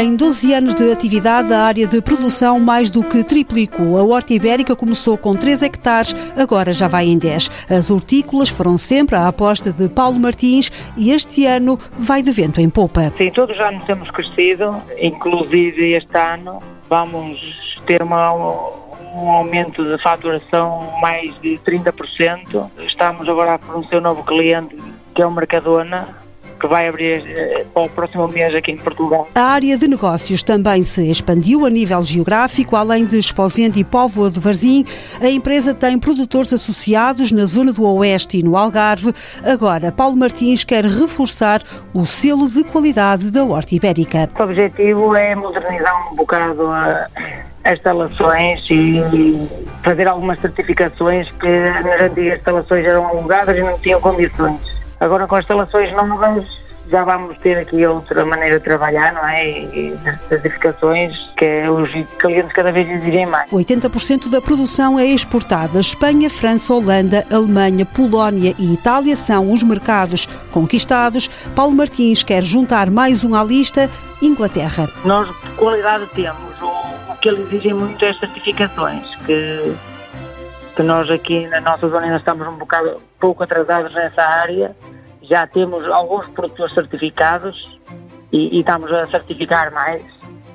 Em 12 anos de atividade, a área de produção mais do que triplicou. A horta ibérica começou com 3 hectares, agora já vai em 10. As hortícolas foram sempre a aposta de Paulo Martins e este ano vai de vento em popa. Sim, todos os anos temos crescido, inclusive este ano vamos ter uma, um aumento de faturação mais de 30%. Estamos agora a fornecer um novo cliente que é o Mercadona, que vai abrir eh, para o próximo mês aqui em Portugal. A área de negócios também se expandiu a nível geográfico, além de Esposende e Póvoa de Varzim. A empresa tem produtores associados na zona do Oeste e no Algarve. Agora, Paulo Martins quer reforçar o selo de qualidade da horta ibérica. O objetivo é modernizar um bocado a as instalações e fazer algumas certificações que nas antigas instalações eram alugadas e não tinham condições. Agora com as instalações novas já vamos ter aqui outra maneira de trabalhar, não é? E das certificações que os clientes cada vez exigem mais. 80% da produção é exportada. Espanha, França, Holanda, Alemanha, Polónia e Itália são os mercados conquistados. Paulo Martins quer juntar mais um à lista, Inglaterra. Nós de qualidade temos. O que eles exigem muito é as certificações, que, que nós aqui na nossa zona ainda estamos um bocado pouco atrasados nessa área já temos alguns produtores certificados e, e estamos a certificar mais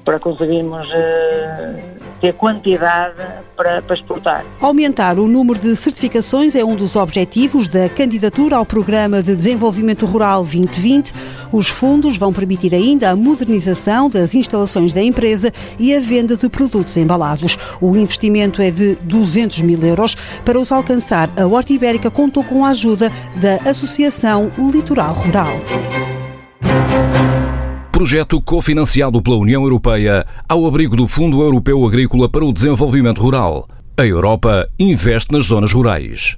para conseguirmos uh, ter quantidade para, para, exportar. Aumentar o número de certificações é um dos objetivos da candidatura ao Programa de Desenvolvimento Rural 2020. Os fundos vão permitir ainda a modernização das instalações da empresa e a venda de produtos embalados. O investimento é de 200 mil euros. Para os alcançar, a Horta Ibérica contou com a ajuda da Associação Litoral Rural projeto cofinanciado pela União Europeia ao abrigo do Fundo Europeu Agrícola para o Desenvolvimento Rural. A Europa investe nas zonas rurais.